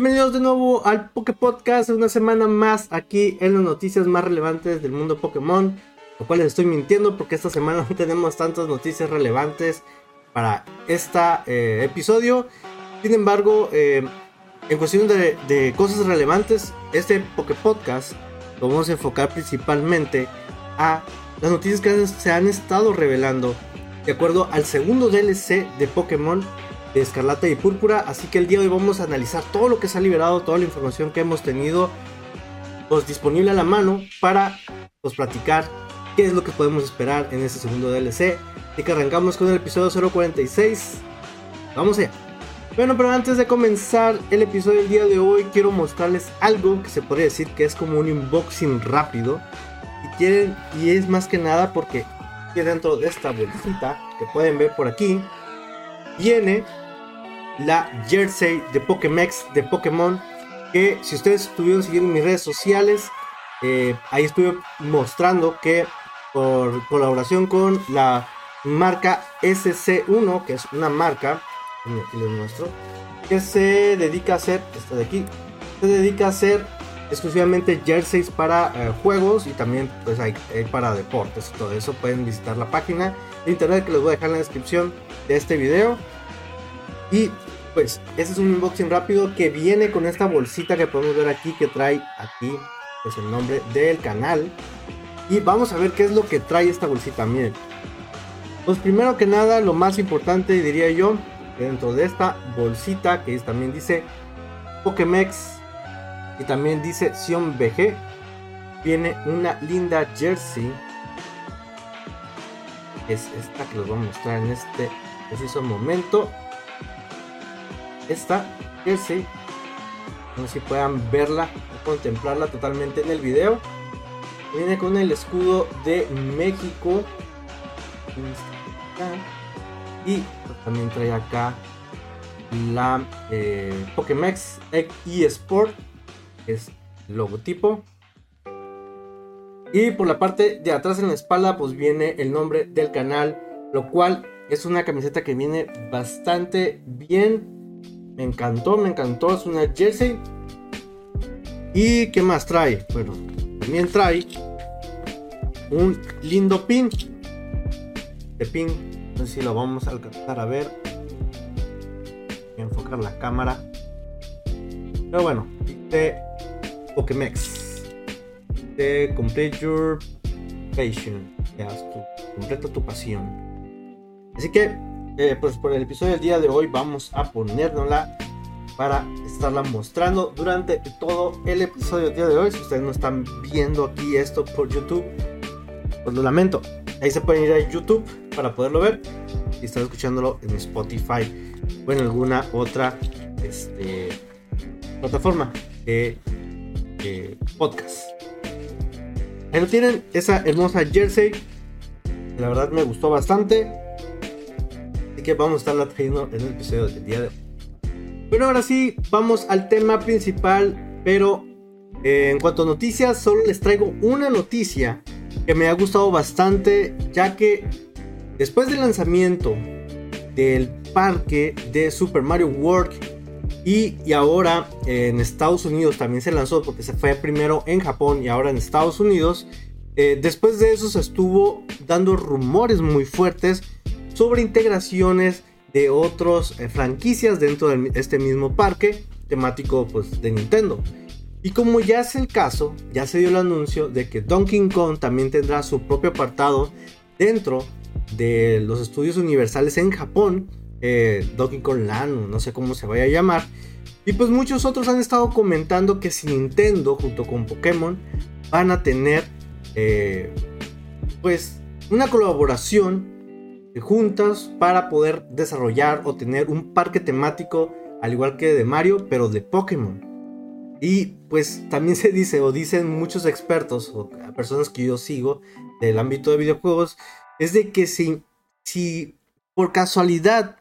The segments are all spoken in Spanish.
Bienvenidos de nuevo al Poké Podcast, una semana más aquí en las noticias más relevantes del mundo Pokémon. Lo cual les estoy mintiendo porque esta semana no tenemos tantas noticias relevantes para este episodio. Sin embargo, eh, en cuestión de, de, cosas relevantes, este Poké Podcast lo vamos a enfocar principalmente a las noticias que se han estado revelando de acuerdo al segundo DLC de Pokémon de Escarlata y Púrpura. Así que el día de hoy vamos a analizar todo lo que se ha liberado, toda la información que hemos tenido pues, disponible a la mano para pues, platicar qué es lo que podemos esperar en este segundo DLC. Así que arrancamos con el episodio 046. Vamos allá. Bueno, pero antes de comenzar el episodio del día de hoy, quiero mostrarles algo que se podría decir que es como un unboxing rápido. Y quieren, y es más que nada porque dentro de esta bolsita que pueden ver por aquí, viene la jersey de Pokémex de Pokémon. Que si ustedes estuvieron siguiendo mis redes sociales, eh, ahí estuve mostrando que por colaboración con la marca SC1, que es una marca, aquí les muestro, que se dedica a hacer, esta de aquí, se dedica a hacer exclusivamente jerseys para eh, juegos y también pues hay, para deportes y todo eso. Pueden visitar la página de internet que les voy a dejar en la descripción de este video. Y pues este es un unboxing rápido que viene con esta bolsita que podemos ver aquí que trae aquí pues el nombre del canal. Y vamos a ver qué es lo que trae esta bolsita. Miren. Pues primero que nada, lo más importante diría yo, dentro de esta bolsita que también dice Pokémex y también dice Sion BG, viene una linda jersey. Es esta que les voy a mostrar en este preciso momento esta jersey. No sé si puedan verla o contemplarla totalmente en el video. Viene con el escudo de México. Y también trae acá la eh, Pokémex eSport, es logotipo. Y por la parte de atrás en la espalda, pues viene el nombre del canal, lo cual es una camiseta que viene bastante bien me encantó, me encantó. Es una jersey. ¿Y qué más trae? Bueno, también trae un lindo pin. De pin. No sé si lo vamos a alcanzar a ver. Voy enfocar la cámara. Pero bueno, de Pokémex. De Complete Your Passion. completa tu pasión. Así que eh, pues por el episodio del día de hoy vamos a ponérnosla para estarla mostrando durante todo el episodio del día de hoy. Si ustedes no están viendo aquí esto por YouTube, pues lo lamento. Ahí se pueden ir a YouTube para poderlo ver y estar escuchándolo en Spotify o en alguna otra este, plataforma de, podcast. Ahí lo tienen, esa hermosa jersey. La verdad me gustó bastante que vamos a estarla trayendo en el episodio del día de hoy. Bueno, ahora sí, vamos al tema principal, pero eh, en cuanto a noticias, solo les traigo una noticia que me ha gustado bastante, ya que después del lanzamiento del parque de Super Mario World y, y, ahora en Estados Unidos también se lanzó porque se fue primero en Japón y ahora en Estados Unidos. Eh, después de eso se estuvo dando rumores muy fuertes sobre integraciones de otras eh, franquicias dentro de este mismo parque temático pues, de Nintendo. Y como ya es el caso, ya se dio el anuncio de que Donkey Kong también tendrá su propio apartado dentro de los estudios universales en Japón, eh, Donkey Kong Land, no sé cómo se vaya a llamar. Y pues muchos otros han estado comentando que si Nintendo junto con Pokémon van a tener eh, pues una colaboración juntas para poder desarrollar o tener un parque temático al igual que de Mario, pero de Pokémon. Y pues también se dice o dicen muchos expertos o personas que yo sigo del ámbito de videojuegos, es de que si, si por casualidad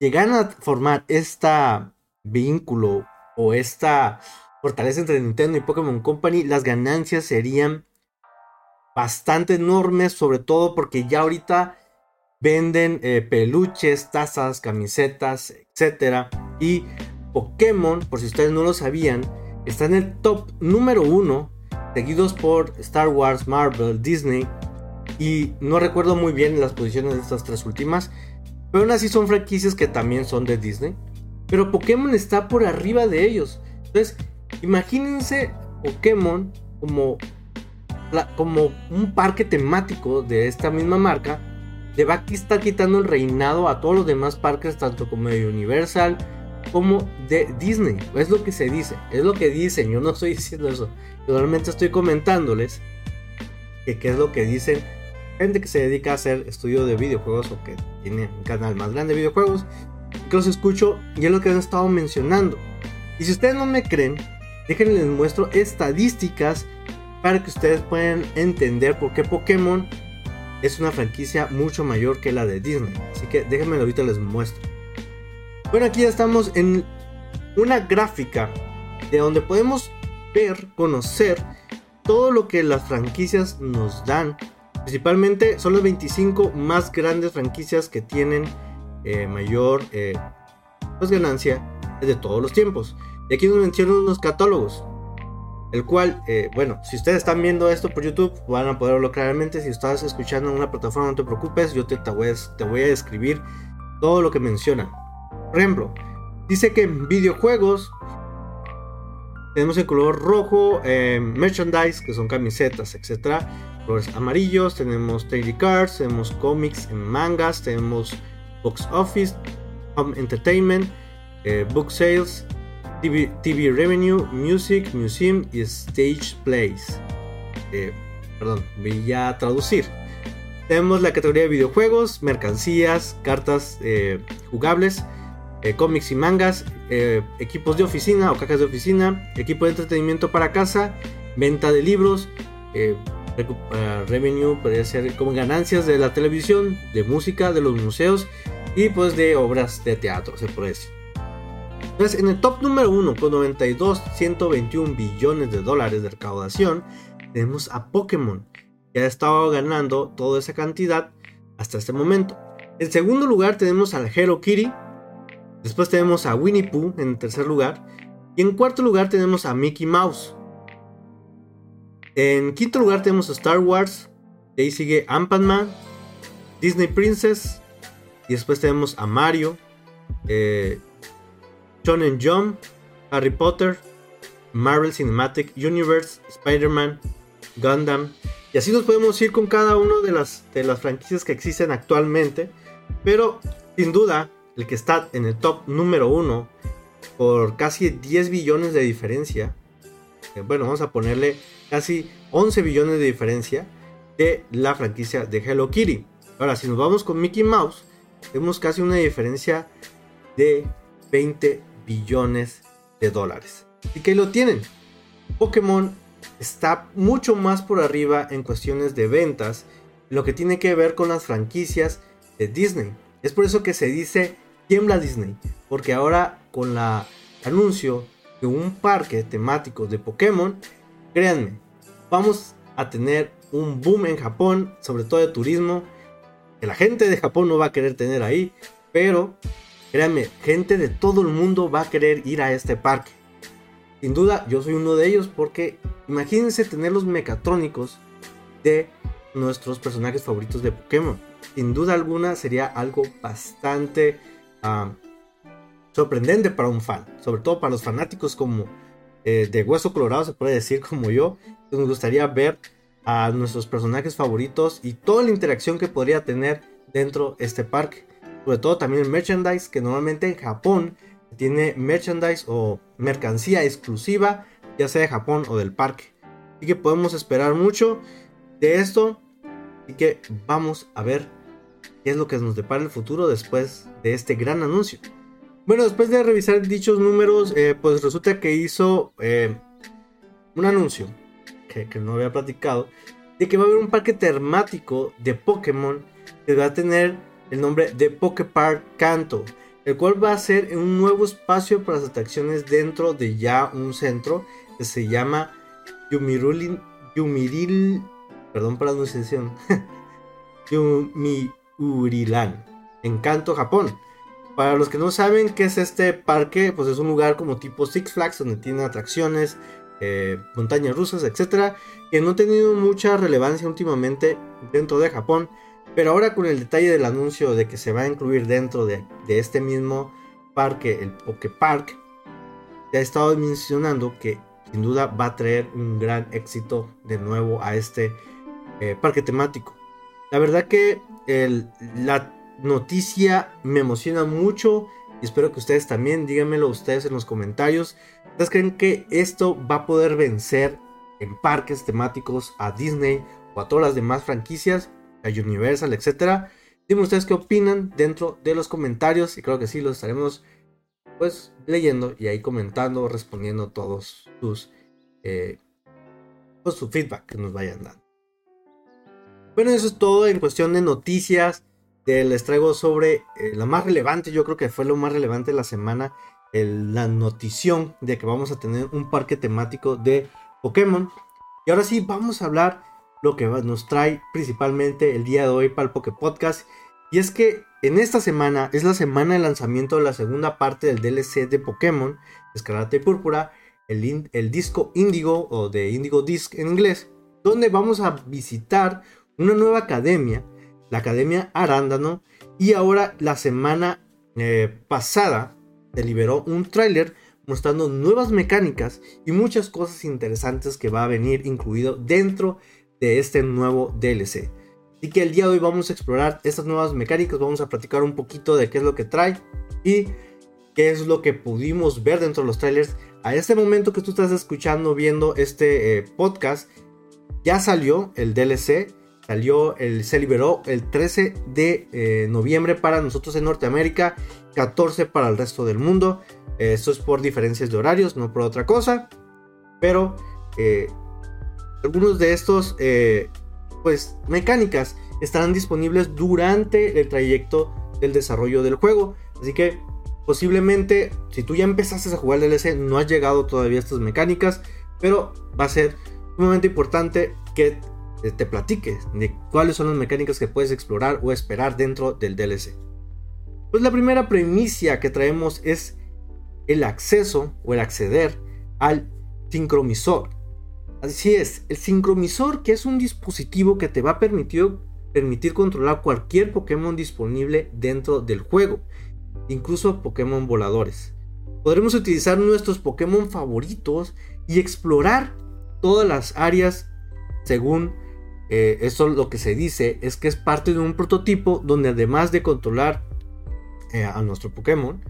llegan a formar esta vínculo o esta fortaleza entre Nintendo y Pokémon Company, las ganancias serían bastante enormes, sobre todo porque ya ahorita venden eh, peluches, tazas, camisetas, etcétera. Y Pokémon, por si ustedes no lo sabían, está en el top número uno, seguidos por Star Wars, Marvel, Disney, y no recuerdo muy bien las posiciones de estas tres últimas, pero aún así son franquicias que también son de Disney. Pero Pokémon está por arriba de ellos. Entonces, imagínense Pokémon como, como un parque temático de esta misma marca. Le va a estar quitando el reinado a todos los demás parques, tanto como de Universal como de Disney. Es lo que se dice, es lo que dicen. Yo no estoy diciendo eso. Yo realmente estoy comentándoles que qué es lo que dicen gente que se dedica a hacer estudio de videojuegos o que tiene un canal más grande de videojuegos, que los escucho y es lo que han estado mencionando. Y si ustedes no me creen, déjenme les muestro estadísticas para que ustedes puedan entender por qué Pokémon es una franquicia mucho mayor que la de Disney. Así que déjenme ahorita les muestro. Bueno, aquí ya estamos en una gráfica de donde podemos ver, conocer todo lo que las franquicias nos dan Principalmente son las 25 más grandes franquicias que tienen eh, mayor eh, pues, ganancia de todos los tiempos. Y aquí nos mencionan unos catálogos. El cual, eh, bueno, si ustedes están viendo esto por YouTube, van a poder verlo claramente. Si estás escuchando en una plataforma, no te preocupes, yo te, te, voy, a, te describir todo lo que mencionan. Por ejemplo, dice que en videojuegos tenemos el color rojo, merchandise, que son camisetas, etcétera colores amarillos, tenemos trading cards, tenemos cómics en mangas, tenemos box office, home entertainment, eh, book sales, TV, revenue, music, museum y stage plays. Eh, perdón, voy a traducir. Tenemos la categoría de videojuegos, mercancías, cartas eh, jugables, cómics y mangas, equipos de oficina o cajas de oficina, equipo de entretenimiento para casa, venta de libros, revenue podría ser como ganancias de la televisión, de música, de los museos y pues de obras de teatro, se puede decir. Entonces, en el top número 1 con 92, 121 billones de dólares de recaudación, tenemos a Pokémon, que ha estado ganando toda esa cantidad hasta este momento. En segundo lugar tenemos al Hello Kitty, después tenemos a Winnie Pooh en tercer lugar, y en cuarto lugar tenemos a Mickey Mouse. En quinto lugar tenemos Star Wars. De ahí sigue Ant-Man, Disney Princess. Y después tenemos a Mario, eh, Shonen Jump, Harry Potter, Marvel Cinematic Universe, Spider-Man, Gundam. Y así nos podemos ir con cada una de las, de las franquicias que existen actualmente. Pero sin duda, el que está en el top número uno por casi 10 billones de diferencia. Eh, bueno, vamos a ponerle casi 11 billones de diferencia de la franquicia de Hello Kitty. Ahora, si nos vamos con Mickey Mouse, tenemos casi una diferencia de 20 billones de dólares. Y que lo tienen. Pokémon está mucho más por arriba en cuestiones de ventas, lo que tiene que ver con las franquicias de Disney. Es por eso que se dice tiembla Disney, porque ahora con la anuncio de un parque temático de Pokémon Créanme, vamos a tener un boom en Japón, sobre todo de turismo, que la gente de Japón no va a querer tener ahí, pero créanme, gente de todo el mundo va a querer ir a este parque. Sin duda, yo soy uno de ellos porque imagínense tener los mecatrónicos de nuestros personajes favoritos de Pokémon. Sin duda alguna sería algo bastante sorprendente para un fan, sobre todo para los fanáticos como eh, de hueso colorado, se puede decir como yo. Nos gustaría ver a nuestros personajes favoritos y toda la interacción que podría tener dentro de este parque. Sobre todo también el merchandise, que normalmente en Japón tiene merchandise o mercancía exclusiva, ya sea de Japón o del parque. Así que podemos esperar mucho de esto. Así que vamos a ver qué es lo que nos depara el futuro después de este gran anuncio. Bueno, después de revisar dichos números, eh, pues resulta que hizo eh, un anuncio que, no había platicado de que va a haber un parque temático de Pokémon que va a tener el nombre de Poképark Kanto, el cual va a ser un nuevo espacio para las atracciones dentro de ya un centro que se llama Yumirulin, Yumiril, perdón la pronunciación, Yumiurilan, en Kanto, Japón. Para los que no saben qué es este parque, pues es un lugar como tipo Six Flags donde tiene atracciones, eh, montañas rusas, etcétera, que no ha tenido mucha relevancia últimamente dentro de Japón. Pero ahora con el detalle del anuncio de que se va a incluir dentro de, este mismo parque, el Poke Park, se ha estado mencionando que sin duda va a traer un gran éxito de nuevo a este eh, parque temático. La verdad que la noticia me emociona mucho y espero que ustedes también, díganmelo ustedes en los comentarios. ¿Ustedes creen que esto va a poder vencer en parques temáticos a Disney o a todas las demás franquicias? Universal, etcétera. Dime ustedes qué opinan dentro de los comentarios y creo que sí los estaremos pues leyendo y ahí comentando, respondiendo todos sus eh, pues, su feedback que nos vayan dando. Bueno, eso es todo en cuestión de noticias. les traigo sobre eh, la más relevante, yo creo que fue lo más relevante de la semana, la notición de que vamos a tener un parque temático de Pokémon. Y ahora sí, vamos a hablar lo que nos trae principalmente el día de hoy para el Poké Podcast. Y es que en esta semana es la semana de lanzamiento de la segunda parte del DLC de Pokémon, Escarlata y Púrpura, el, disco Indigo o de Indigo Disc en inglés, donde vamos a visitar una nueva academia, la Academia Arándano, y ahora la semana eh, pasada se liberó un tráiler mostrando nuevas mecánicas y muchas cosas interesantes que va a venir incluido dentro de este nuevo DLC. Así que el día de hoy vamos a explorar estas nuevas mecánicas, vamos a platicar un poquito de qué es lo que trae y qué es lo que pudimos ver dentro de los trailers. A este momento que tú estás escuchando, viendo este eh, podcast, ya salió el DLC, salió, el, se liberó el 13 de eh, noviembre para nosotros en Norteamérica, 14 para el resto del mundo. esto es por diferencias de horarios, no por otra cosa, pero eh, algunos de estos, eh, pues, mecánicas estarán disponibles durante el trayecto del desarrollo del juego. Así que posiblemente, si tú ya empezaste a jugar DLC, no has llegado todavía a estas mecánicas, pero va a ser sumamente importante que te platique de cuáles son las mecánicas que puedes explorar o esperar dentro del DLC. Pues la primera premisa que traemos es el acceso o el acceder al sincromisor. Así es, el sincromisor que es un dispositivo que te va a permitir, permitir controlar cualquier Pokémon disponible dentro del juego, incluso Pokémon voladores. Podremos utilizar nuestros Pokémon favoritos y explorar todas las áreas según eh, eso lo que se dice es que es parte de un prototipo donde además de controlar eh, a nuestro Pokémon,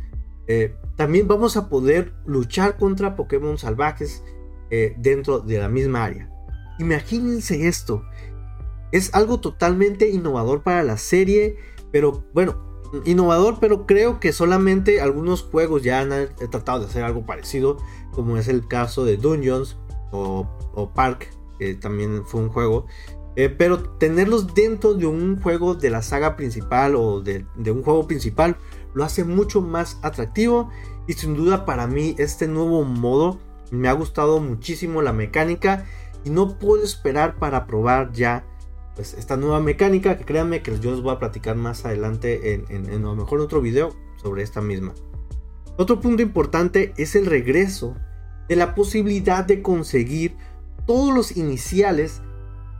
eh, también vamos a poder luchar contra Pokémon salvajes eh, dentro de la misma área. Imagínense esto. Es algo totalmente innovador para la serie, pero bueno, innovador, pero creo que solamente algunos juegos ya han eh, tratado de hacer algo parecido, como es el caso de Dungeons o, Park, que también fue un juego. Eh, pero tenerlos dentro de un juego de la saga principal o de, un juego principal lo hace mucho más atractivo y sin duda para mí este nuevo modo me ha gustado muchísimo la mecánica y no puedo esperar para probar ya pues, esta nueva mecánica que créanme que yo les voy a platicar más adelante en, a lo mejor otro video sobre esta misma. Otro punto importante es el regreso de la posibilidad de conseguir todos los iniciales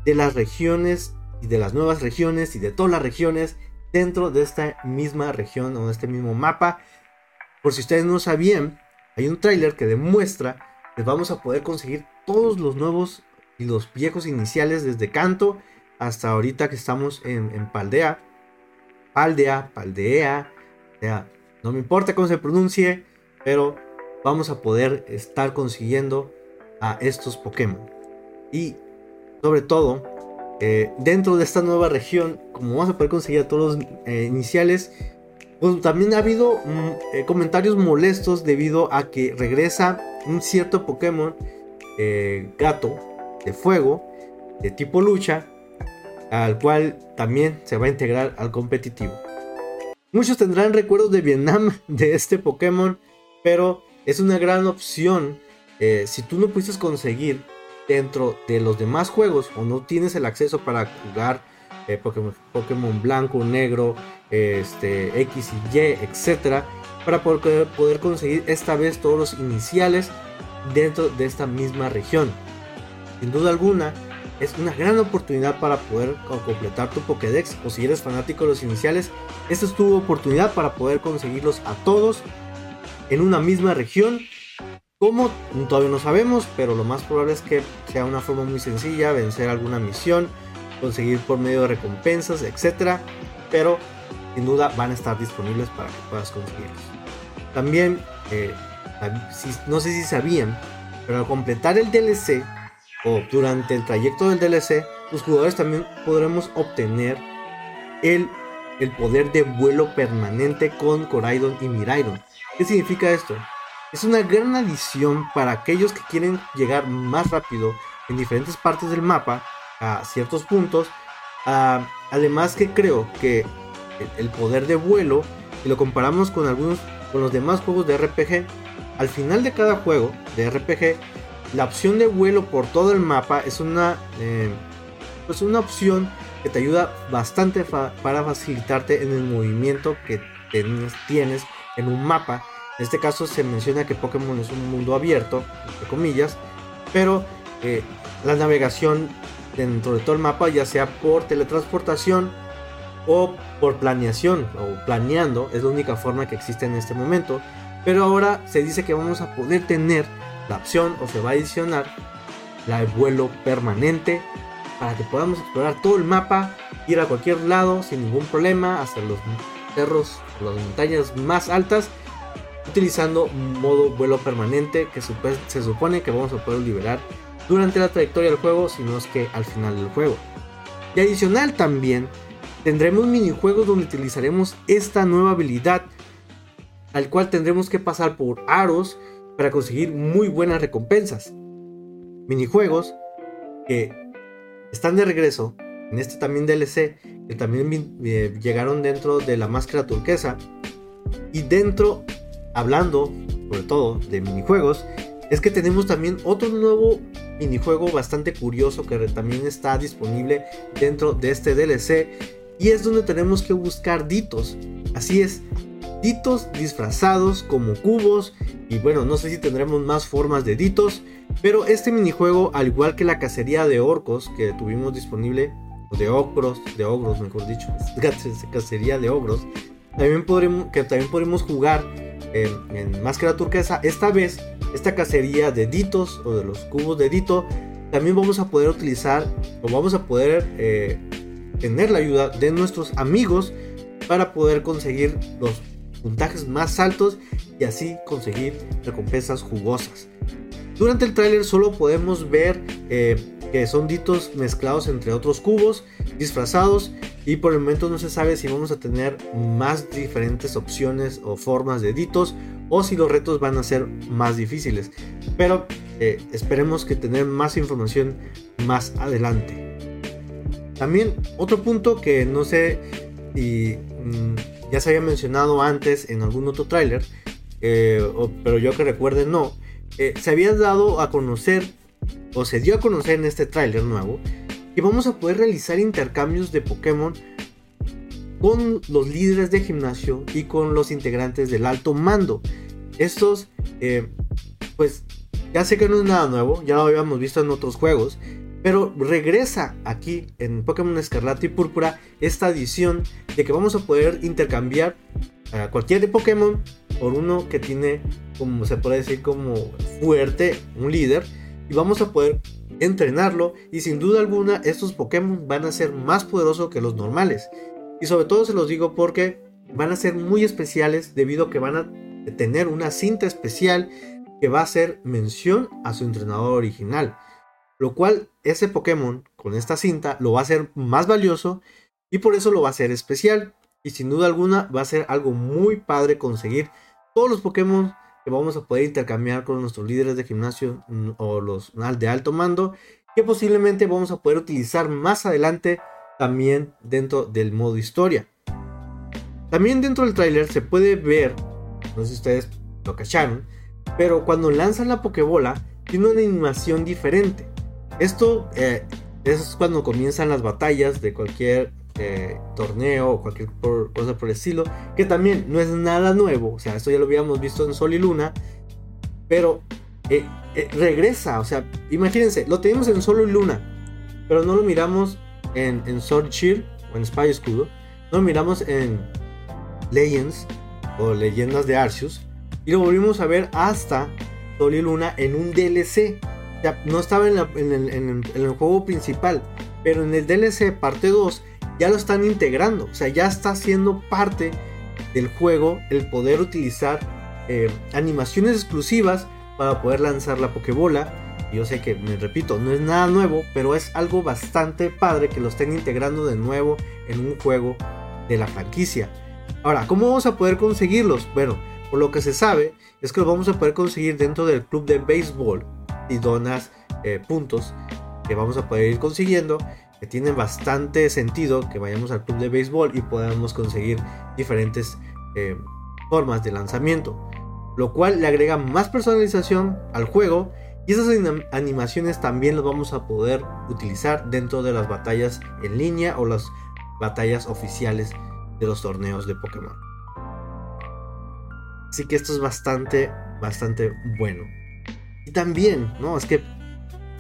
de las regiones y de las nuevas regiones y de todas las regiones dentro de esta misma región o de este mismo mapa. Por si ustedes no sabían, hay un tráiler que demuestra les vamos a poder conseguir todos los nuevos y los viejos iniciales desde Canto hasta ahorita que estamos en, Paldea. Paldea, Paldea. no me importa cómo se pronuncie, pero vamos a poder estar consiguiendo a estos Pokémon. Y sobre todo, eh, dentro de esta nueva región, como vamos a poder conseguir a todos los eh, iniciales, pues también ha habido mm, eh, comentarios molestos debido a que regresa un cierto Pokémon eh, gato de fuego de tipo lucha al cual también se va a integrar al competitivo. Muchos tendrán recuerdos de Vietnam de este Pokémon, pero es una gran opción eh, si tú no pudiste conseguir dentro de los demás juegos o no tienes el acceso para jugar eh, Pokémon, blanco, negro, este, X y Y, etcétera, para poder, poder conseguir esta vez todos los iniciales dentro de esta misma región. Sin duda alguna, es una gran oportunidad para poder completar tu Pokédex o si eres fanático de los iniciales, esta es tu oportunidad para poder conseguirlos a todos en una misma región. ¿Cómo? Todavía no sabemos, pero lo más probable es que sea una forma muy sencilla, vencer alguna misión, conseguir por medio de recompensas, etc. Pero sin duda van a estar disponibles para que puedas conseguirlos. También, eh, no sé si sabían, pero al completar el DLC o durante el trayecto del DLC, los jugadores también podremos obtener el, el poder de vuelo permanente con Coraidon y Miraidon. ¿Qué significa esto? Es una gran adición para aquellos que quieren llegar más rápido en diferentes partes del mapa a ciertos puntos. además que creo que el, poder de vuelo, si lo comparamos con algunos con los demás juegos de RPG, al final de cada juego de RPG la opción de vuelo por todo el mapa es una, eh, pues una opción que te ayuda bastante para facilitarte en el movimiento que tienes en un mapa. En este caso se menciona que Pokémon es un mundo abierto, entre comillas, pero eh, la navegación dentro de todo el mapa, ya sea por teletransportación o por planeación o planeando, es la única forma que existe en este momento. Pero ahora se dice que vamos a poder tener la opción o se va a adicionar la de vuelo permanente para que podamos explorar todo el mapa, ir a cualquier lado sin ningún problema, hasta los cerros, las montañas más altas, utilizando modo vuelo permanente que se supone que vamos a poder liberar durante la trayectoria del juego, si no es que al final del juego. Y adicional también tendremos minijuegos donde utilizaremos esta nueva habilidad, al cual tendremos que pasar por aros para conseguir muy buenas recompensas. Minijuegos que están de regreso en este también DLC, que también eh, llegaron dentro de la máscara turquesa. Y dentro, hablando sobre todo de minijuegos, es que tenemos también otro nuevo minijuego bastante curioso que también está disponible dentro de este DLC. Y es donde tenemos que buscar ditos. Así es, ditos disfrazados como cubos y bueno, no sé si tendremos más formas de ditos, pero este minijuego, al igual que la cacería de orcos que tuvimos disponible, de ogros, de ogros mejor dicho, cacería de ogros, también podremos, que también podremos jugar en, máscara turquesa. Esta vez, esta cacería de ditos o de los cubos de dito, también vamos a poder utilizar o vamos a poder eh, tener la ayuda de nuestros amigos para poder conseguir los puntajes más altos y así conseguir recompensas jugosas. Durante el tráiler solo podemos ver eh, que son ditos mezclados entre otros cubos, disfrazados, y por el momento no se sabe si vamos a tener más diferentes opciones o formas de ditos o si los retos van a ser más difíciles. Pero eh, esperemos que tener más información más adelante. También otro punto que no sé si mm, ya se había mencionado antes en algún otro tráiler, eh, pero yo que recuerde no, eh, se había dado a conocer, o se dio a conocer en este tráiler nuevo, que vamos a poder realizar intercambios de Pokémon con los líderes de gimnasio y con los integrantes del alto mando. Estos, eh, pues, ya sé que no es nada nuevo, ya lo habíamos visto en otros juegos, pero regresa aquí en Pokémon Escarlata y Púrpura esta edición de que vamos a poder intercambiar a cualquier Pokémon por uno que tiene, como se puede decir, como fuerte, un líder. Y vamos a poder entrenarlo. Y sin duda alguna, estos Pokémon van a ser más poderosos que los normales. Y sobre todo se los digo porque van a ser muy especiales debido a que van a tener una cinta especial que va a hacer mención a su entrenador original. Lo cual ese Pokémon con esta cinta lo va a hacer más valioso y por eso lo va a hacer especial. Y sin duda alguna va a ser algo muy padre conseguir todos los Pokémon que vamos a poder intercambiar con nuestros líderes de gimnasio o los de alto mando que posiblemente vamos a poder utilizar más adelante también dentro del modo historia. También dentro del tráiler se puede ver, no sé si ustedes lo cacharon, pero cuando lanzan la Pokébola tiene una animación diferente. Esto eh, es cuando comienzan las batallas de cualquier eh, torneo o cualquier cosa por el estilo. Que también no es nada nuevo. O sea, esto ya lo habíamos visto en Sol y Luna. Pero eh, regresa. O sea, imagínense, lo tenemos en Sol y Luna. Pero no lo miramos en, Sword Shield o en Spy Escudo. Lo miramos en Legends o Leyendas de Arceus. Y lo volvimos a ver hasta Sol y Luna en un DLC. O sea, no estaba en, el, juego principal. Pero en el DLC parte 2 ya lo están integrando. O sea, ya está siendo parte del juego el poder utilizar eh, animaciones exclusivas para poder lanzar la Pokébola. Yo sé que, me repito, no es nada nuevo, pero es algo bastante padre que lo estén integrando de nuevo en un juego de la franquicia. Ahora, ¿cómo vamos a poder conseguirlos? Bueno, por lo que se sabe es que los vamos a poder conseguir dentro del club de béisbol y donas eh, puntos que vamos a poder ir consiguiendo. Que tiene bastante sentido que vayamos al club de béisbol y podamos conseguir diferentes eh, formas de lanzamiento. Lo cual le agrega más personalización al juego y esas animaciones también las vamos a poder utilizar dentro de las batallas en línea o las batallas oficiales de los torneos de Pokémon. Así que esto es bastante, bastante bueno. Y también, ¿no? Es que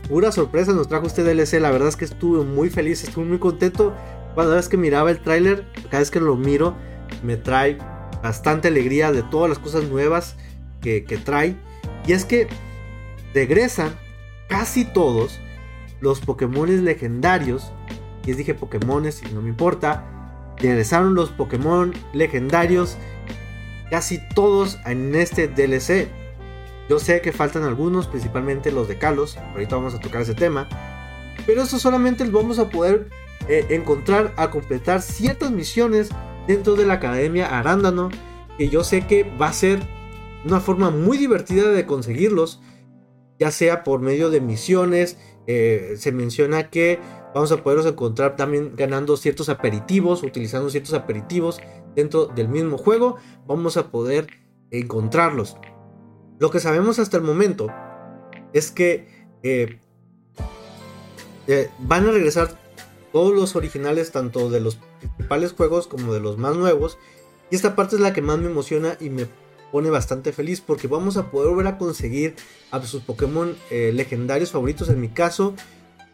pura sorpresa nos trajo este DLC. La verdad es que estuve muy feliz, estuve muy contento. Cada vez que miraba el tráiler, cada vez que lo miro, me trae bastante alegría de todas las cosas nuevas que, que trae. Y es que regresan casi todos los Pokémon legendarios. Y les dije Pokémon y no me importa regresaron los Pokémon legendarios, casi todos en este DLC. Yo sé que faltan algunos, principalmente los de Kalos, ahorita vamos a tocar ese tema, pero eso solamente los vamos a poder eh, encontrar a completar ciertas misiones dentro de la Academia Arándano, que yo sé que va a ser una forma muy divertida de conseguirlos, ya sea por medio de misiones, eh, se menciona que vamos a poderlos encontrar también ganando ciertos aperitivos, utilizando ciertos aperitivos dentro del mismo juego, vamos a poder encontrarlos. Lo que sabemos hasta el momento es que eh, eh, van a regresar todos los originales, tanto de los principales juegos como de los más nuevos. Y esta parte es la que más me emociona y me pone bastante feliz porque vamos a poder volver a conseguir a sus Pokémon eh, legendarios favoritos. En mi caso,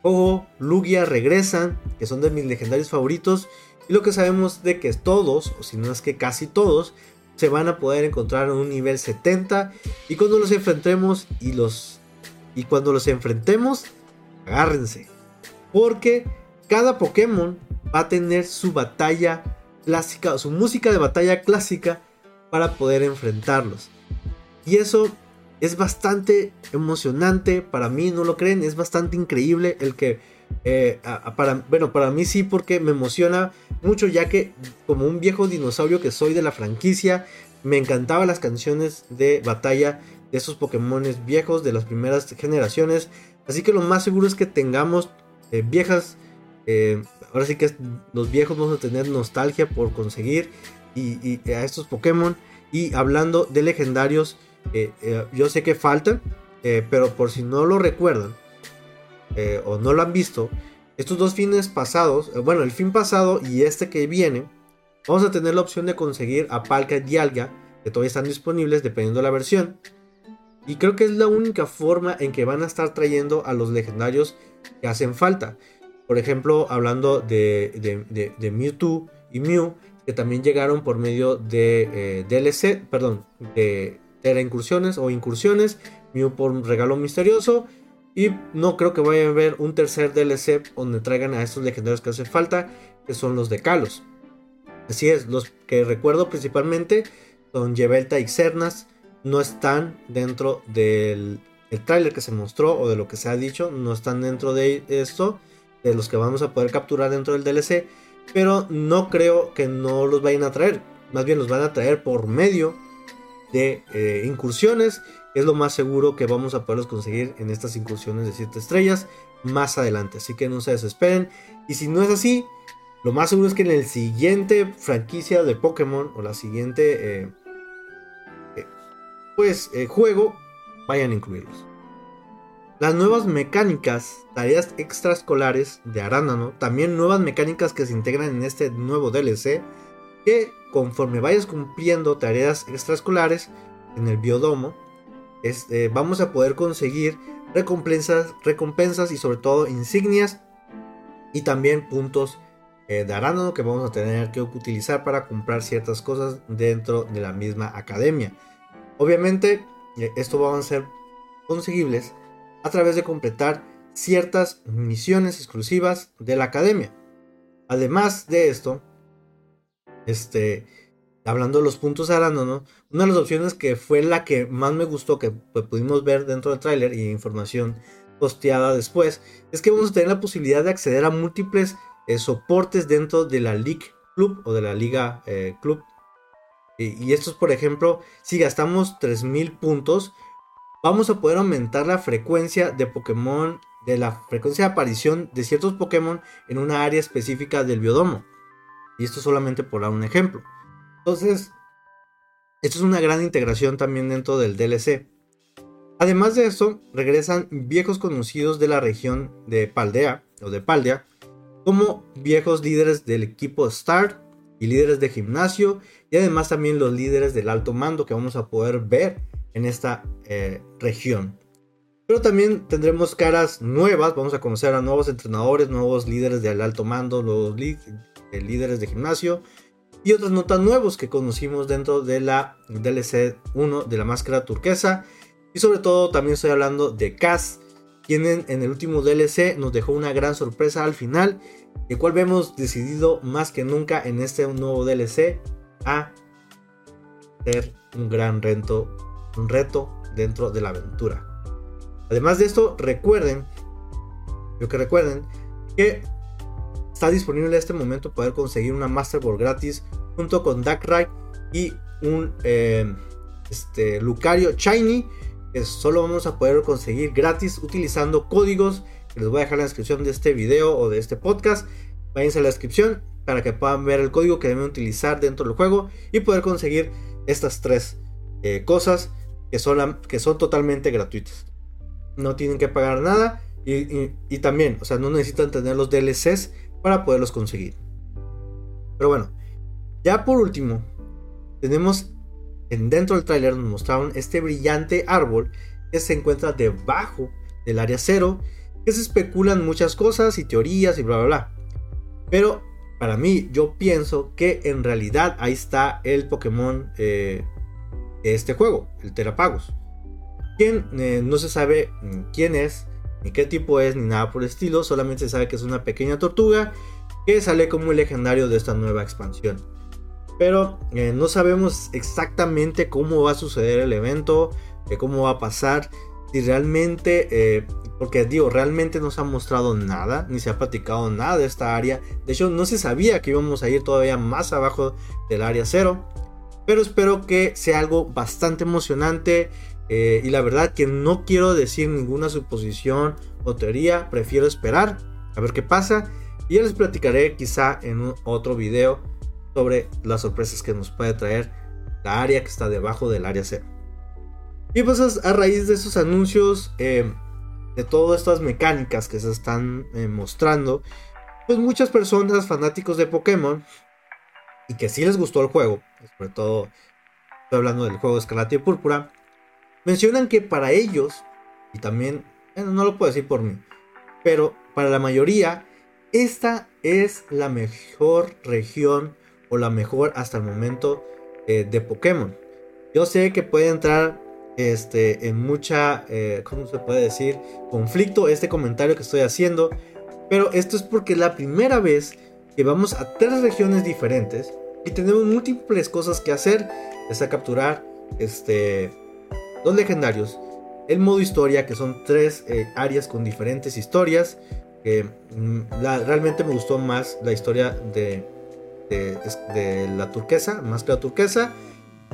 Ojo, Lugia regresan, que son de mis legendarios favoritos. Y lo que sabemos de que todos, o si no es que casi todos, se van a poder encontrar en un nivel 70. Y cuando los enfrentemos y los. Y cuando los enfrentemos, agárrense. Porque cada Pokémon va a tener su batalla clásica, su música de batalla clásica para poder enfrentarlos. Y eso es bastante emocionante. Para mí, ¿no lo creen? Es bastante increíble el que... Eh, para, bueno, para mí sí, porque me emociona mucho, ya que como un viejo dinosaurio que soy de la franquicia, me encantaban las canciones de batalla de esos Pokémon viejos de las primeras generaciones. Así que lo más seguro es que tengamos eh, viejas. Eh, ahora sí que los viejos vamos a tener nostalgia por conseguir y a estos Pokémon. Y hablando de legendarios, eh, eh, yo sé que faltan, eh, pero por si no lo recuerdan o no lo han visto, estos dos fines pasados, bueno, el fin pasado y este que viene, vamos a tener la opción de conseguir a Palka y Dialga, que todavía están disponibles dependiendo de la versión. Y creo que es la única forma en que van a estar trayendo a los legendarios que hacen falta. Por ejemplo, hablando de, de, Mewtwo y Mew, que también llegaron por medio de DLC, perdón, de era incursiones o incursiones, Mew por un regalo misterioso. Y no creo que vaya a haber un tercer DLC donde traigan a estos legendarios que hace falta, que son los de Kalos. Así es, los que recuerdo principalmente son Yvelta y Xernas. No están dentro del el tráiler que se mostró o de lo que se ha dicho. No están dentro de esto, de los que vamos a poder capturar dentro del DLC. Pero no creo que no los vayan a traer. Más bien los van a traer por medio de eh, incursiones. Es lo más seguro que vamos a poder conseguir en estas incursiones de 7 estrellas más adelante. Así que no se desesperen. Y si no es así, lo más seguro es que en el siguiente franquicia de Pokémon o la siguiente eh, eh, pues juego vayan a incluirlos. Las nuevas mecánicas, tareas extraescolares de Arándano, también nuevas mecánicas que se integran en este nuevo DLC, que conforme vayas cumpliendo tareas extraescolares en el biodomo, este, vamos a poder conseguir recompensas, recompensas y sobre todo insignias y también puntos eh, de arándano que vamos a tener que utilizar para comprar ciertas cosas dentro de la misma academia. Obviamente eh, esto va a ser conseguibles a través de completar ciertas misiones exclusivas de la academia. Además de esto, este, hablando de los puntos arándano, una de las opciones que fue la que más me gustó, que pues, pudimos ver dentro del tráiler y información posteada después, es que vamos a tener la posibilidad de acceder a múltiples eh, soportes dentro de la League Club o de la Liga eh, Club. Y, y estos, por ejemplo, si gastamos 3000 puntos, vamos a poder aumentar la frecuencia de Pokémon, de la frecuencia de aparición de ciertos Pokémon en una área específica del biodomo. Y esto solamente por dar un ejemplo. Entonces, esto es una gran integración también dentro del DLC. Además de esto, regresan viejos conocidos de la región de Paldea o de Paldea, como viejos líderes del equipo Start y líderes de gimnasio, y además también los líderes del alto mando que vamos a poder ver en esta eh, región. Pero también tendremos caras nuevas, vamos a conocer a nuevos entrenadores, nuevos líderes del alto mando, nuevos eh, líderes de gimnasio y otros no tan nuevos que conocimos dentro de la DLC 1 de la máscara turquesa. Y sobre todo también estoy hablando de Cass, quien en, el último DLC nos dejó una gran sorpresa al final, el cual vemos decidido más que nunca en este nuevo DLC a ser un gran reto, un reto dentro de la aventura. Además de esto, recuerden, yo que recuerden, que está disponible en este momento poder conseguir una Master Ball gratis junto con Darkrai y un eh, este, Lucario Shiny que solo vamos a poder conseguir gratis utilizando códigos que les voy a dejar en la descripción de este video o de este podcast. Váyanse a la descripción para que puedan ver el código que deben utilizar dentro del juego y poder conseguir estas tres eh, cosas que son, que son totalmente gratuitas no tienen que pagar nada y, también, o sea, no necesitan tener los DLCs para poderlos conseguir. Pero bueno, ya por último, tenemos en, dentro del tráiler nos mostraron este brillante árbol que se encuentra debajo del área cero, que se especulan muchas cosas y teorías y bla bla bla. Pero para mí, yo pienso que en realidad ahí está el Pokémon eh, este juego, el Terapagos. Quien eh, no se sabe mm, quién es, ni qué tipo es, ni nada por el estilo, solamente se sabe que es una pequeña tortuga que sale como el legendario de esta nueva expansión. Pero eh, no sabemos exactamente cómo va a suceder el evento, eh, cómo va a pasar, si realmente, porque digo, realmente no se ha mostrado nada, ni se ha platicado nada de esta área. De hecho, no se sabía que íbamos a ir todavía más abajo del área cero. Pero espero que sea algo bastante emocionante eh, y la verdad que no quiero decir ninguna suposición o teoría, prefiero esperar a ver qué pasa. Y ya les platicaré quizá en otro video sobre las sorpresas que nos puede traer la área que está debajo del área C. Y pues a raíz de esos anuncios, eh, de todas estas mecánicas que se están eh, mostrando, pues muchas personas fanáticos de Pokémon y que sí les gustó el juego, sobre todo estoy hablando del juego Escarlata y Púrpura, Mencionan que para ellos, y también, no lo puedo decir por mí, pero para la mayoría, esta es la mejor región o la mejor hasta el momento eh, de Pokémon. Yo sé que puede entrar este, en mucha, eh, ¿cómo se puede decir? Conflicto este comentario que estoy haciendo. Pero esto es porque es la primera vez que vamos a tres regiones diferentes y tenemos múltiples cosas que hacer. Es a capturar este, Dos legendarios. El modo historia, que son tres eh, áreas con diferentes historias. Que mm, realmente me gustó más la historia de, de, la turquesa, más que la turquesa.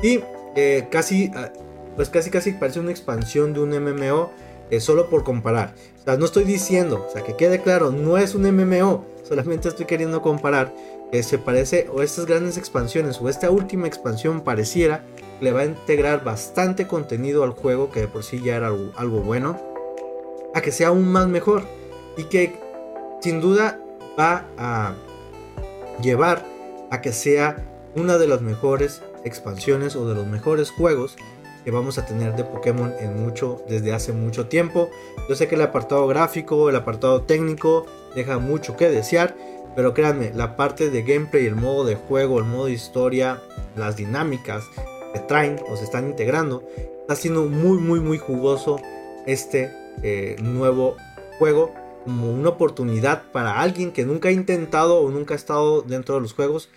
Y eh, casi, ah, pues casi casi parece una expansión de un MMO. Eh, solo por comparar. O sea, no estoy diciendo, o sea, que quede claro, no es un MMO. Solamente estoy queriendo comparar que se parece, o estas grandes expansiones, o esta última expansión pareciera le va a integrar bastante contenido al juego, que de por sí ya era algo, bueno. a que sea aún más mejor y que sin duda va a llevar a que sea una de las mejores expansiones o de los mejores juegos que vamos a tener de Pokémon en mucho desde hace mucho tiempo. Yo sé que el apartado gráfico, el apartado técnico deja mucho que desear, pero créanme, la parte de gameplay, el modo de juego, el modo de historia, las dinámicas que traen o se están integrando, está siendo muy muy muy jugoso este eh, nuevo juego como una oportunidad para alguien que nunca ha intentado o nunca ha estado dentro de los juegos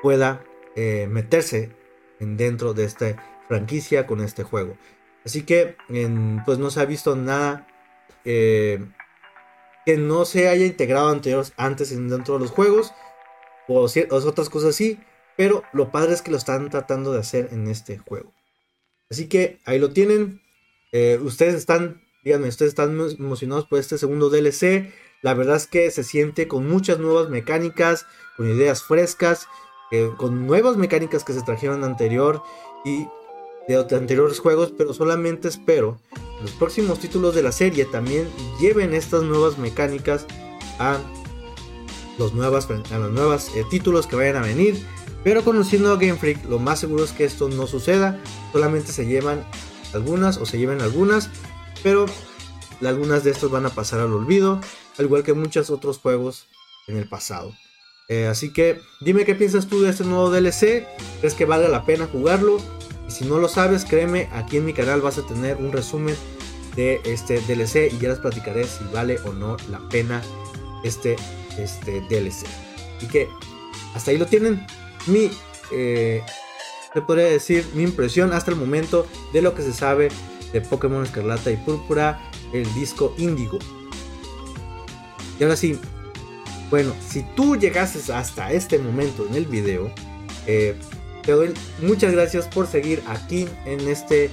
pueda eh, meterse en dentro de esta franquicia con este juego. Así que pues no se ha visto nada eh, que no se haya integrado anterior, antes dentro de los juegos o, otras cosas así. Pero lo padre es que lo están tratando de hacer en este juego. Así que ahí lo tienen. Eh, ustedes están, díganme, ustedes están emocionados por este segundo DLC. La verdad es que se siente con muchas nuevas mecánicas, con ideas frescas con nuevas mecánicas que se trajeron anterior y de anteriores juegos, pero solamente espero los próximos títulos de la serie también lleven estas nuevas mecánicas a los a los nuevos eh, títulos que vayan a venir. Pero conociendo a Game Freak, lo más seguro es que esto no suceda. Solamente se llevan algunas o se lleven algunas. Pero algunas de estas van a pasar al olvido. Al igual que muchos otros juegos en el pasado. Eh, así que dime qué piensas tú de este nuevo DLC. ¿Crees que vale la pena jugarlo? Y si no lo sabes, créeme, aquí en mi canal vas a tener un resumen de este DLC y ya les platicaré si vale o no la pena este, este DLC. Y que hasta ahí lo tienen. Mi, eh, podría decir, mi impresión hasta el momento de lo que se sabe de Pokémon Escarlata y Púrpura, el disco Índigo. Y ahora sí, bueno, si tú llegases hasta este momento en el video, eh, te doy muchas gracias por seguir aquí en este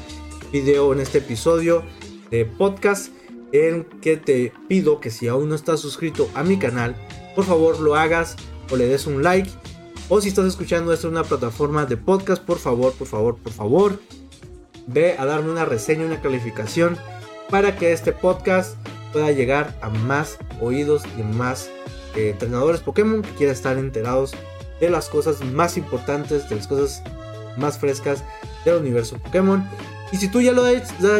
video, en este episodio de podcast, en que te pido que si aún no estás suscrito a mi canal, por favor lo hagas o le des un like. O si estás escuchando esto en una plataforma de podcast, por favor, por favor, por favor, ve a darme una reseña, una calificación para que este podcast pueda llegar a más oídos y más eh, entrenadores Pokémon que quieran estar enterados de las cosas más importantes, de las cosas más frescas del universo Pokémon. Y si tú ya lo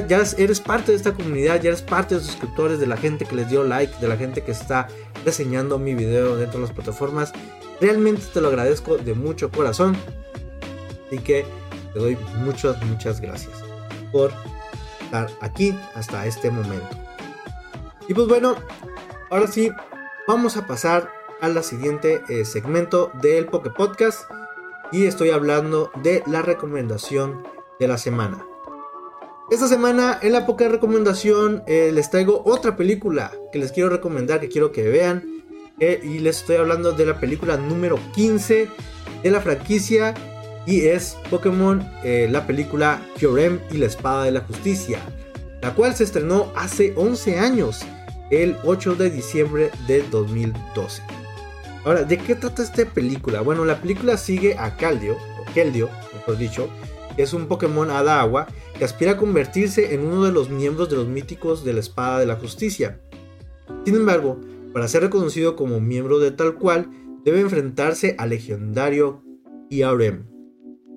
ya eres parte de esta comunidad, ya eres parte de los suscriptores, de la gente que les dio like, de la gente que está reseñando mi video dentro de las plataformas, realmente te lo agradezco de mucho corazón. Así que te doy muchas, muchas gracias por estar aquí hasta este momento. Y pues bueno, ahora sí, vamos a pasar a la siguiente eh, segmento del Poke Podcast y estoy hablando de la recomendación de la semana. Esta semana en la Poke Recomendación eh, les traigo otra película que les quiero recomendar, que quiero que vean. Eh, y les estoy hablando de la película número 15 de la franquicia y es Pokémon, la película Kyurem y la Espada de la Justicia, la cual se estrenó hace 11 años el 8 de diciembre de 2012. Ahora, ¿de qué trata esta película? Bueno, la película sigue a Caldio, o Keldio, mejor dicho, que es un Pokémon hada agua que aspira a convertirse en uno de los miembros de los míticos de la Espada de la Justicia. Sin embargo, para ser reconocido como miembro de tal cual, debe enfrentarse al legendario IRM.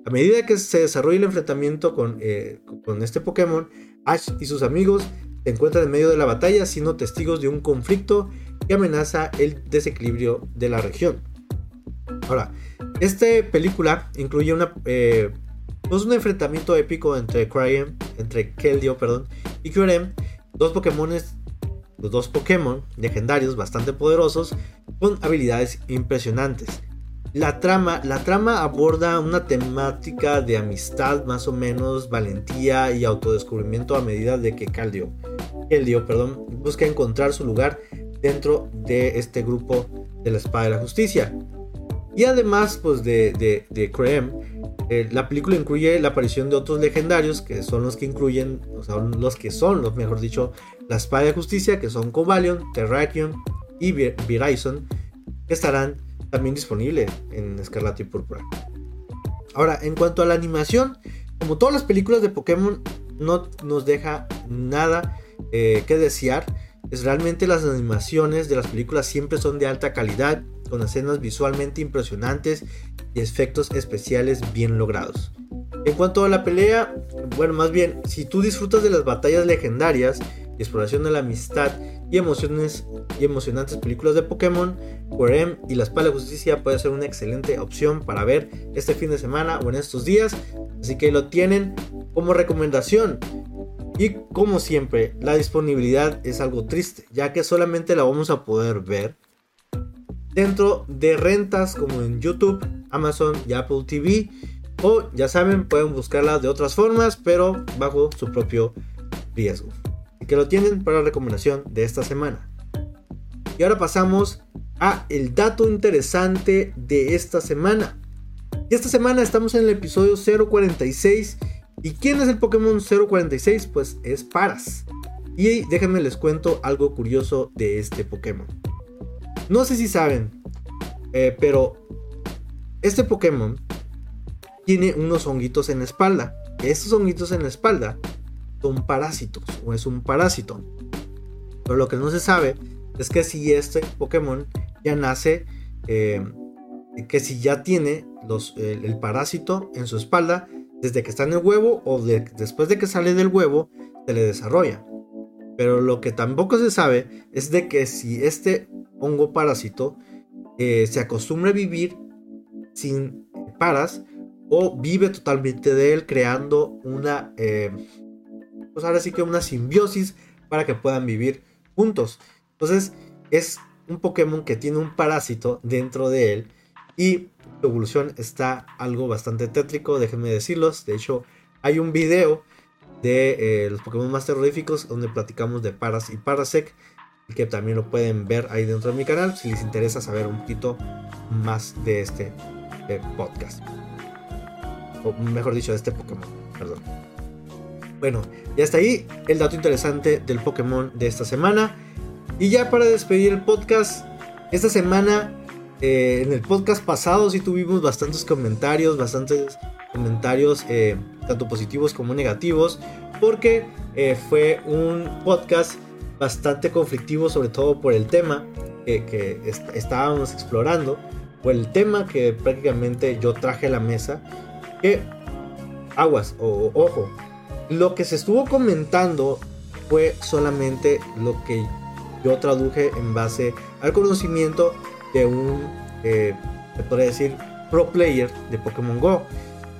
A medida que se desarrolla el enfrentamiento con, eh, con este Pokémon, Ash y sus amigos se encuentran en medio de la batalla siendo testigos de un conflicto que amenaza el desequilibrio de la región. Ahora, esta película incluye una, eh, pues un enfrentamiento épico entre Cryon, entre Keldeo, perdón, y Kyurem, dos Pokémones, los dos Pokémon legendarios bastante poderosos con habilidades impresionantes. La trama, la trama aborda una temática de amistad más o menos, valentía y autodescubrimiento a medida de que Caldio, perdón, busca encontrar su lugar dentro de este grupo de la Espada de la Justicia. Y además pues de, de, de eh, la película incluye la aparición de otros legendarios que son los que incluyen, o sea, los que son, los mejor dicho, la Espada de Justicia, que son Cobalion, Terrakion y Viraison, que estarán también disponible en Escarlata y Púrpura. Ahora, en cuanto a la animación, como todas las películas de Pokémon, no nos deja nada eh, que desear. Es realmente las animaciones de las películas siempre son de alta calidad, con escenas visualmente impresionantes y efectos especiales bien logrados. En cuanto a la pelea, bueno, más bien, si tú disfrutas de las batallas legendarias y exploración de la amistad y emociones y emocionantes películas de Pokémon, Querem y la Espada de Justicia puede ser una excelente opción para ver este fin de semana o en estos días. Así que lo tienen como recomendación. Y como siempre, la disponibilidad es algo triste, ya que solamente la vamos a poder ver dentro de rentas como en YouTube, Amazon y Apple TV. O ya saben, pueden buscarla de otras formas, pero bajo su propio riesgo. Que lo tienen para la recomendación de esta semana. Y ahora pasamos a el dato interesante de esta semana. Y esta semana estamos en el episodio 046. ¿Y quién es el Pokémon 046? Pues es Paras. Y déjenme les cuento algo curioso de este Pokémon. No sé si saben, eh, pero este Pokémon tiene unos honguitos en la espalda. Estos honguitos en la espalda son parásitos o es un parásito. Pero lo que no se sabe es que si este Pokémon ya nace, eh, que si ya tiene el, parásito en su espalda desde que está en el huevo o después de que sale del huevo, se le desarrolla. Pero lo que tampoco se sabe es de que si este hongo parásito eh, se acostumbra a vivir sin paras o vive totalmente de él creando una, eh, pues ahora sí que una simbiosis para que puedan vivir juntos. Entonces es un Pokémon que tiene un parásito dentro de él y su evolución está algo bastante tétrico, déjenme decirlos. De hecho, hay un video de eh, los Pokémon más terroríficos donde platicamos de Paras y Parasec que también lo pueden ver ahí dentro de mi canal si les interesa saber un poquito más de este eh, podcast. O mejor dicho, de este Pokémon, perdón. Bueno, y hasta ahí el dato interesante del Pokémon de esta semana. Y ya para despedir el podcast, esta semana, eh, en el podcast pasado sí tuvimos bastantes comentarios, bastantes comentarios, eh, tanto positivos como negativos, porque fue un podcast bastante conflictivo, sobre todo por el tema que, estábamos explorando, o el tema que prácticamente yo traje a la mesa, que aguas, o ojo, lo que se estuvo comentando fue solamente lo que yo traduje en base al conocimiento de un, eh, se podría decir, pro player de Pokémon Go.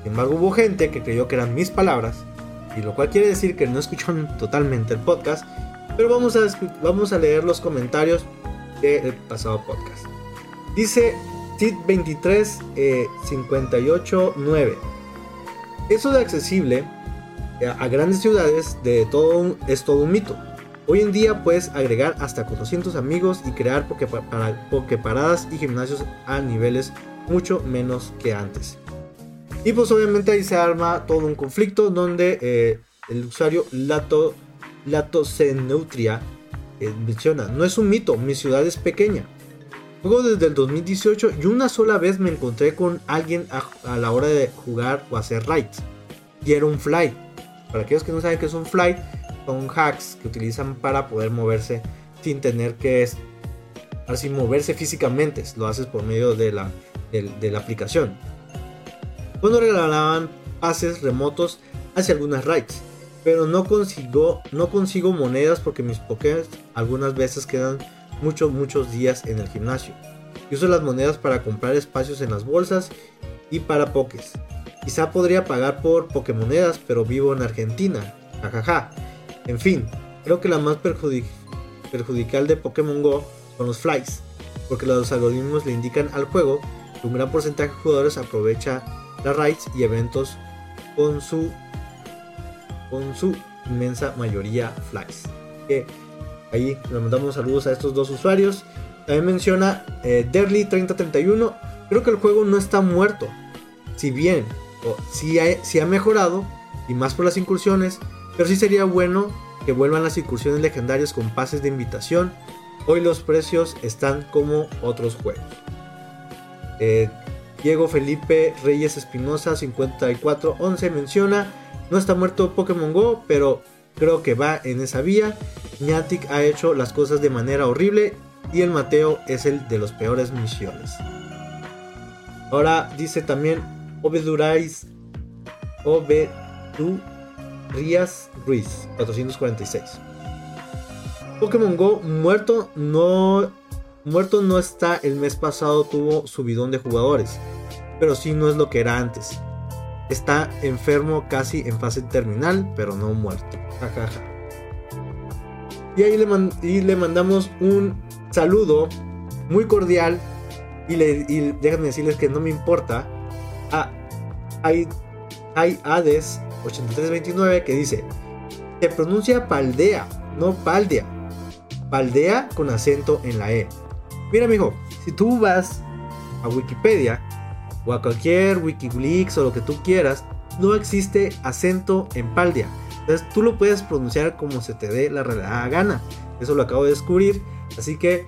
Sin embargo, hubo gente que creyó que eran mis palabras, y lo cual quiere decir que no escucharon totalmente el podcast pero vamos a, vamos a leer los comentarios del pasado podcast. Dice Sid23 eh, 589. Eso de accesible a grandes ciudades de todo es todo un mito. Hoy en día puedes agregar hasta 400 amigos y crear pokeparadas y gimnasios a niveles mucho menos que antes. Y pues obviamente ahí se arma todo un conflicto donde eh, el usuario Lato Latoceneutria eh, menciona, no es un mito, mi ciudad es pequeña. Juego desde el 2018 y una sola vez me encontré con alguien a, la hora de jugar o hacer raids. Y era un flight. Para aquellos que no saben qué es un flight, son hacks que utilizan para poder moverse sin tener que así moverse físicamente. Lo haces por medio de la, de, la aplicación. Cuando regalaban pases remotos hacia algunas raids pero no consigo, no consigo monedas porque mis Pokémon algunas veces quedan muchos, muchos días en el gimnasio. Y uso las monedas para comprar espacios en las bolsas y para Pokés. Quizá podría pagar por Pokémonedas, pero vivo en Argentina. Jajaja. En fin, creo que la más perjudicial de Pokémon Go son los flies, porque los algoritmos le indican al juego que un gran porcentaje de jugadores aprovecha las raids y eventos con su con su inmensa mayoría flies. Que ahí le mandamos saludos a estos dos usuarios. También menciona eh, Derly3031. Creo que el juego no está muerto. Si bien, o si, ha, si ha mejorado, y más por las incursiones, pero sí sería bueno que vuelvan las incursiones legendarias con pases de invitación. Hoy los precios están como otros juegos. Eh, Diego Felipe Reyes Espinosa 5411 menciona no está muerto Pokémon Go, pero creo que va en esa vía. Niantic ha hecho las cosas de manera horrible y el Mateo es el de los peores misiones. Ahora dice también Obedurais Rías Ruiz 446. Pokémon Go muerto no muerto no está el mes pasado tuvo subidón de jugadores, pero sí no es lo que era antes. Está enfermo casi en fase terminal, pero no muerto. Y ahí le, y le mandamos un saludo muy cordial y, le, y déjenme decirles que no me importa hay, hay Hades 8329 que dice se pronuncia Paldea, no Paldea. Paldea con acento en la E. Mira, amigo, si tú vas a Wikipedia o a cualquier Wikileaks o lo que tú quieras, no existe acento en Paldea. Entonces tú lo puedes pronunciar como se te dé la gana. Eso lo acabo de descubrir. Así que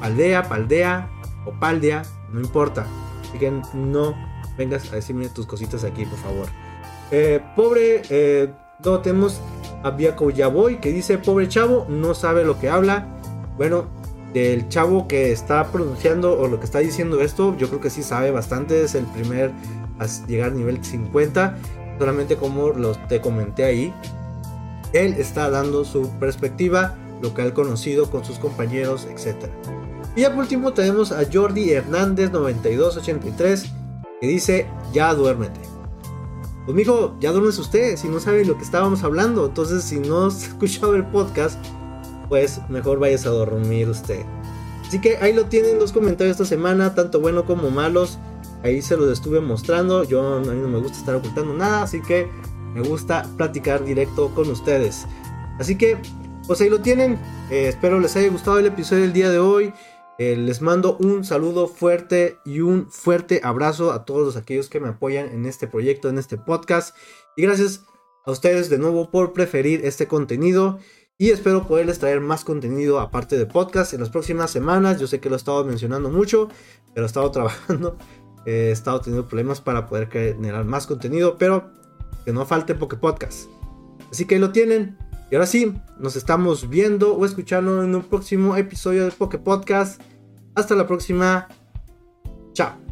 Paldea, Paldea o Paldea, no importa. Así que no vengas a decirme tus cositas aquí, por favor. Eh, pobre, eh, no tenemos a Biaco Yaboy que dice, pobre chavo, no sabe lo que habla. Bueno, del chavo que está pronunciando o lo que está diciendo esto, yo creo que sí sabe bastante, es el primer a llegar a nivel 50, solamente como los te comenté ahí. Él está dando su perspectiva, lo que ha conocido con sus compañeros, etc. Y ya por último tenemos a Jordi Hernández 9283 que dice, ya duérmete. Pues mijo, ya duermes usted, si no sabe lo que estábamos hablando. Entonces, si no has escuchado el podcast, pues mejor vayas a dormir usted. Así que ahí lo tienen los comentarios esta semana, tanto bueno como malos. Ahí se los estuve mostrando. Yo a mí no me gusta estar ocultando nada, así que me gusta platicar directo con ustedes. Así que, pues ahí lo tienen. Eh, espero les haya gustado el episodio del día de hoy. Eh, les mando un saludo fuerte y un fuerte abrazo a todos aquellos que me apoyan en este proyecto, en este podcast. Y gracias a ustedes de nuevo por preferir este contenido. Y espero poderles traer más contenido aparte de podcast en las próximas semanas. Yo sé que lo he estado mencionando mucho, pero he estado trabajando. He estado teniendo problemas para poder generar más contenido, pero que no falte Poke Podcast. Así que ahí lo tienen. Y ahora sí, nos estamos viendo o escuchando en un próximo episodio de Poke Podcast. Hasta la próxima. Chao.